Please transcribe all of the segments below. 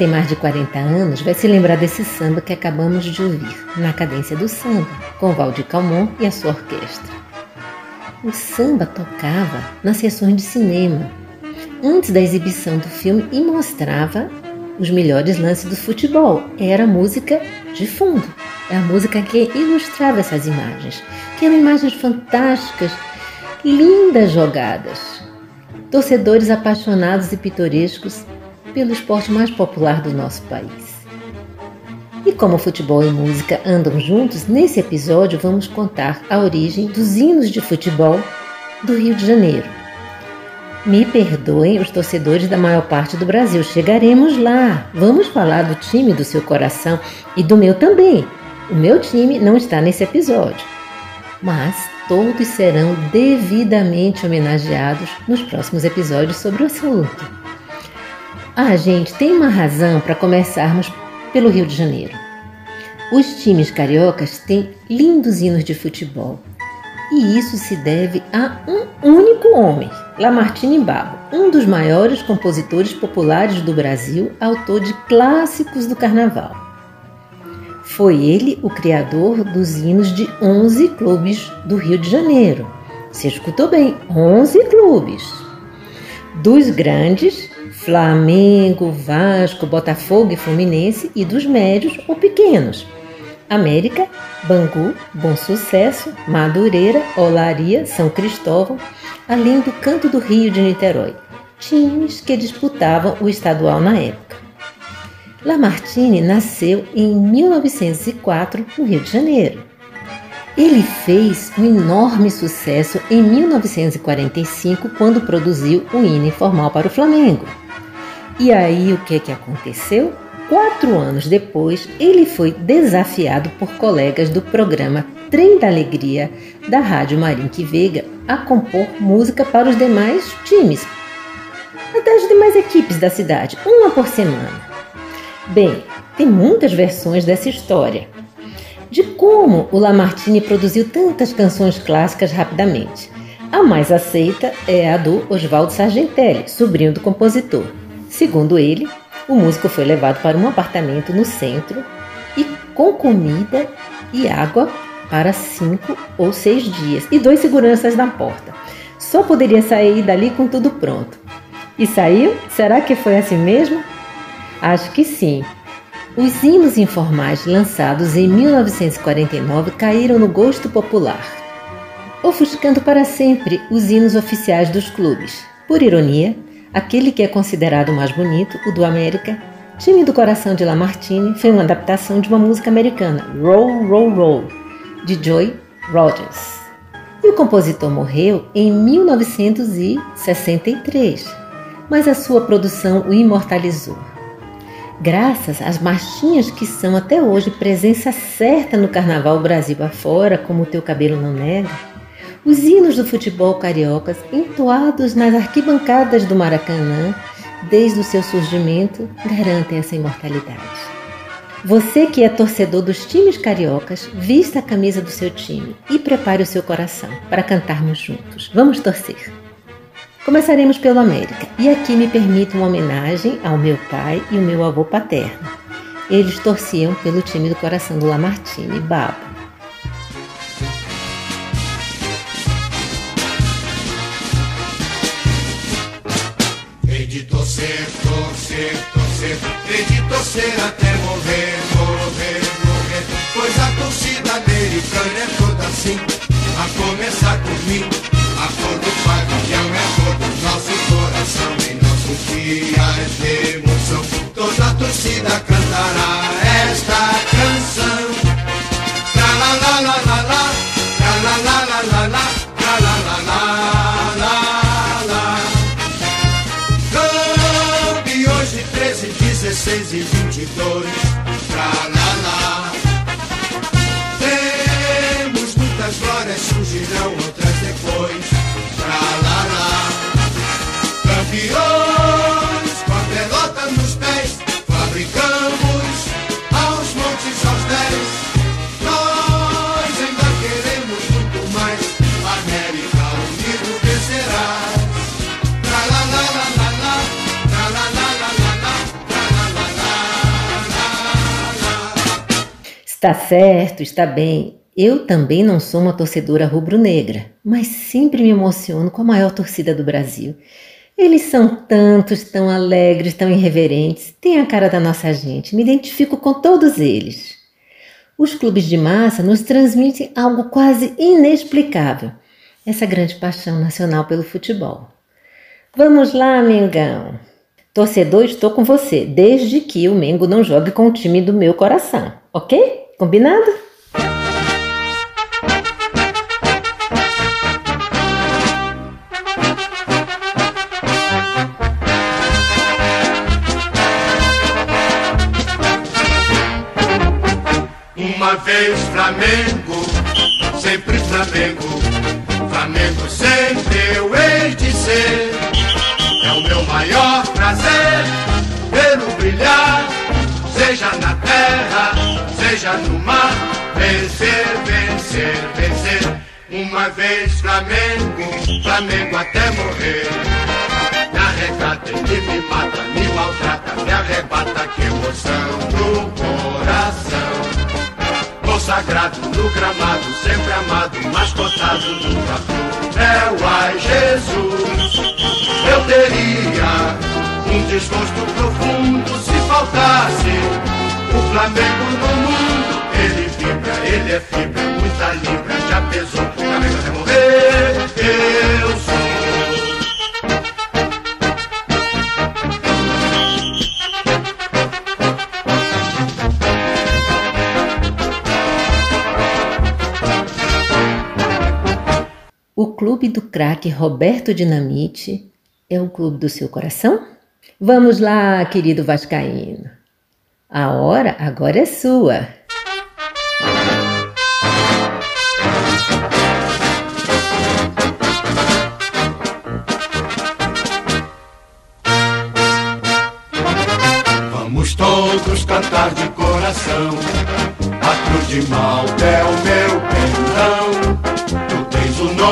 Tem mais de 40 anos, vai se lembrar desse samba que acabamos de ouvir, na cadência do samba, com Valdir Calmon e a sua orquestra. O samba tocava nas sessões de cinema, antes da exibição do filme e mostrava os melhores lances do futebol. Era música de fundo, é a música que ilustrava essas imagens, que eram imagens fantásticas, lindas jogadas. Torcedores apaixonados e pitorescos pelo esporte mais popular do nosso país. E como futebol e música andam juntos, nesse episódio vamos contar a origem dos hinos de futebol do Rio de Janeiro. Me perdoem os torcedores da maior parte do Brasil, chegaremos lá. Vamos falar do time do seu coração e do meu também. O meu time não está nesse episódio, mas todos serão devidamente homenageados nos próximos episódios sobre o assunto. Ah, gente, tem uma razão para começarmos pelo Rio de Janeiro. Os times cariocas têm lindos hinos de futebol. E isso se deve a um único homem, Lamartine Babo, um dos maiores compositores populares do Brasil, autor de clássicos do carnaval. Foi ele o criador dos hinos de 11 clubes do Rio de Janeiro. Você escutou bem, 11 clubes. Dos grandes, Flamengo, Vasco, Botafogo e Fluminense e dos médios ou pequenos. América, Bangu, Bom Sucesso, Madureira, Olaria, São Cristóvão, além do Canto do Rio de Niterói, times que disputavam o estadual na época. Lamartine nasceu em 1904 no Rio de Janeiro. Ele fez um enorme sucesso em 1945 quando produziu o hino informal para o Flamengo. E aí o que, que aconteceu? Quatro anos depois, ele foi desafiado por colegas do programa Trem da Alegria da Rádio Marinque Veiga a compor música para os demais times, até as demais equipes da cidade, uma por semana. Bem, tem muitas versões dessa história, de como o Lamartine produziu tantas canções clássicas rapidamente. A mais aceita é a do Oswaldo Sargentelli, sobrinho do compositor. Segundo ele, o músico foi levado para um apartamento no centro e com comida e água para cinco ou seis dias e dois seguranças na porta. Só poderia sair dali com tudo pronto. E saiu? Será que foi assim mesmo? Acho que sim. Os hinos informais lançados em 1949 caíram no gosto popular, ofuscando para sempre os hinos oficiais dos clubes. Por ironia, Aquele que é considerado mais bonito, o do América, Time do Coração de Lamartine, foi uma adaptação de uma música americana, Roll, Roll, Roll, de Joy Rogers. E o compositor morreu em 1963, mas a sua produção o imortalizou. Graças às marchinhas que são até hoje presença certa no carnaval Brasil afora, como o teu cabelo não nega, os hinos do futebol cariocas, entoados nas arquibancadas do Maracanã, desde o seu surgimento, garantem essa imortalidade. Você que é torcedor dos times cariocas, vista a camisa do seu time e prepare o seu coração para cantarmos juntos. Vamos torcer! Começaremos pelo América, e aqui me permito uma homenagem ao meu pai e o meu avô paterno. eles torciam pelo time do coração do Lamartine, Babo. de torcer, torcer, torcer, hei de torcer até morrer, morrer, morrer. Pois a torcida americana é toda assim, 16 e 22, tra la Está certo, está bem. Eu também não sou uma torcedora rubro-negra, mas sempre me emociono com a maior torcida do Brasil. Eles são tantos, tão alegres, tão irreverentes, têm a cara da nossa gente, me identifico com todos eles. Os clubes de massa nos transmitem algo quase inexplicável, essa grande paixão nacional pelo futebol. Vamos lá, Mengão. Torcedor, estou com você, desde que o Mengo não jogue com o time do meu coração, ok? Combinado? Uma vez Flamengo, sempre Flamengo. Flamengo sempre eu hei de ser. É o meu maior prazer vê-lo brilhar, seja na terra, seja no mar. Vencer, vencer, vencer. Uma vez Flamengo, Flamengo até morrer. Me arrecata, ele me mata, me maltrata, me arrebata, que emoção no coração consagrado no gramado, sempre amado, mascotado no troféu. Ai, Jesus, eu teria um desgosto profundo se faltasse o Flamengo no mundo. Ele vibra, ele é fibra, muita libra, já pesou, Flamengo até morrer. Eu sou. O clube do craque Roberto Dinamite é o clube do seu coração? Vamos lá, querido Vascaíno. A hora agora é sua. Vamos todos cantar de coração. A cruz de Malta é o meu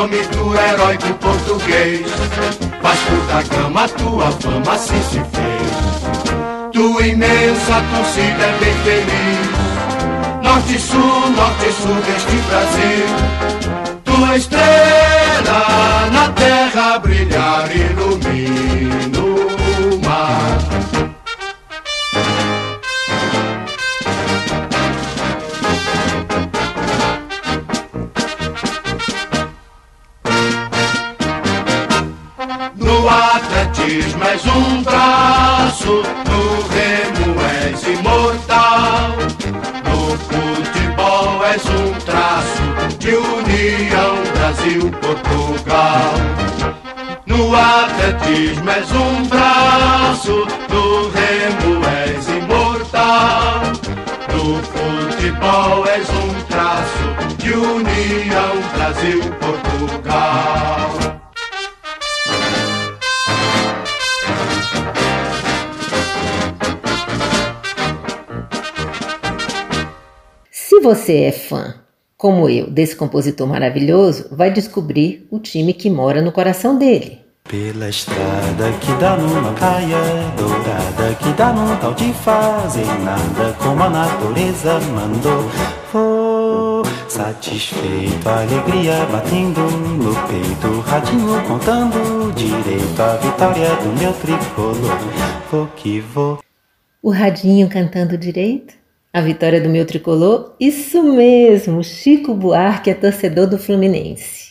nome do herói do português. Vasco da Gama, tua fama assim se fez. Tua imensa torcida é bem feliz. Norte sul, norte sul deste Brasil. Tua estrela na terra brilhar ilumina atletismo és um braço, no remo és imortal. No futebol és um traço de união Brasil-Portugal. No atletismo és um braço, no remo és imortal. No futebol és um traço de união Brasil-Portugal. Se você é fã, como eu, desse compositor maravilhoso, vai descobrir o time que mora no coração dele. Pela estrada que dá numa praia dourada Que dá num tal de fazer nada Como a natureza mandou Vou satisfeito, alegria batendo no peito Radinho contando direito a vitória do meu tricolor Vou que vou O radinho cantando direito? A vitória do meu tricolor? Isso mesmo, Chico Buarque é torcedor do Fluminense.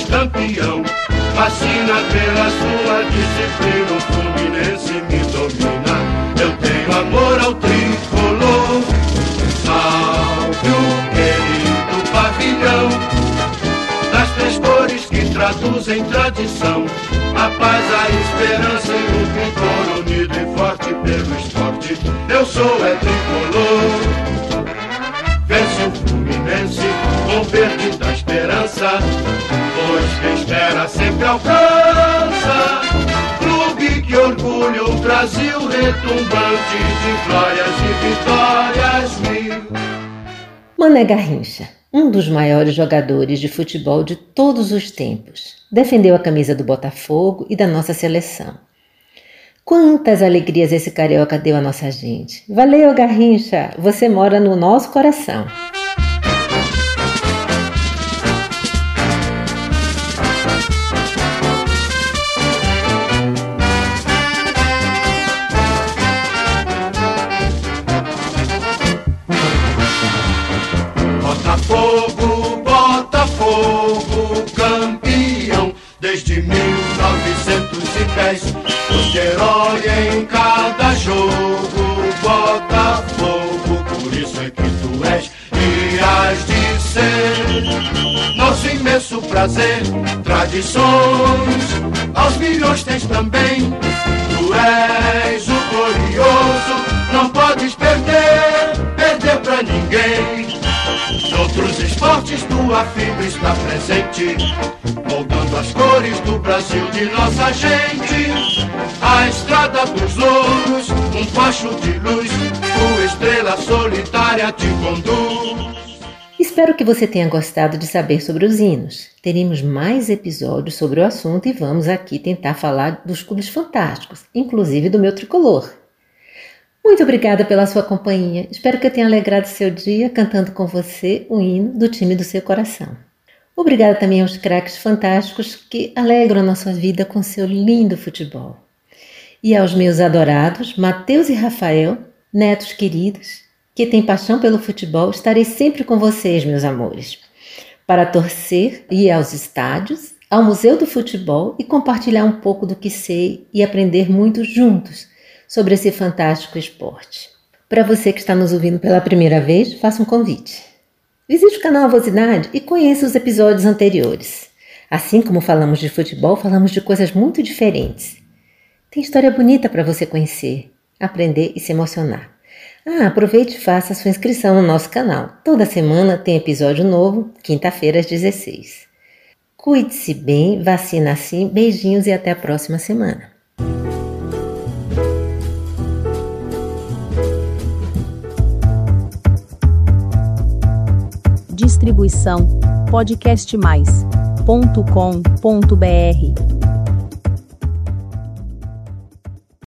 Campeão. Fascina pela sua disciplina, o Fluminense me domina. Eu tenho amor ao tricolor. Salve o querido pavilhão das três cores que traduzem tradição. A paz, a esperança e alcança. Clube que orgulha o Brasil retumbante de glórias e vitórias mil. Mané Garrincha, um dos maiores jogadores de futebol de todos os tempos, defendeu a camisa do Botafogo e da nossa seleção. Quantas alegrias esse carioca deu à nossa gente. Valeu, Garrincha! Você mora no nosso coração. Prazer, tradições, aos milhões tens também. Tu és o glorioso, não podes perder, perder pra ninguém. Noutros esportes tua fibra está presente, moldando as cores do Brasil de nossa gente. A estrada dos louros, um facho de luz, tua estrela solitária te conduz. Espero que você tenha gostado de saber sobre os hinos. Teremos mais episódios sobre o assunto e vamos aqui tentar falar dos clubes fantásticos, inclusive do meu tricolor. Muito obrigada pela sua companhia. Espero que eu tenha alegrado seu dia cantando com você o hino do time do seu coração. Obrigada também aos craques fantásticos que alegram a nossa vida com seu lindo futebol. E aos meus adorados Mateus e Rafael, netos queridos, que têm paixão pelo futebol, estarei sempre com vocês, meus amores, para torcer, ir aos estádios, ao Museu do Futebol e compartilhar um pouco do que sei e aprender muito juntos sobre esse fantástico esporte. Para você que está nos ouvindo pela primeira vez, faça um convite. Visite o canal Avosidade e conheça os episódios anteriores. Assim como falamos de futebol, falamos de coisas muito diferentes. Tem história bonita para você conhecer, aprender e se emocionar. Ah, aproveite e faça sua inscrição no nosso canal. Toda semana tem episódio novo, quinta-feira às 16. Cuide-se bem, vacina assim, beijinhos e até a próxima semana. Distribuição podcastmais.com.br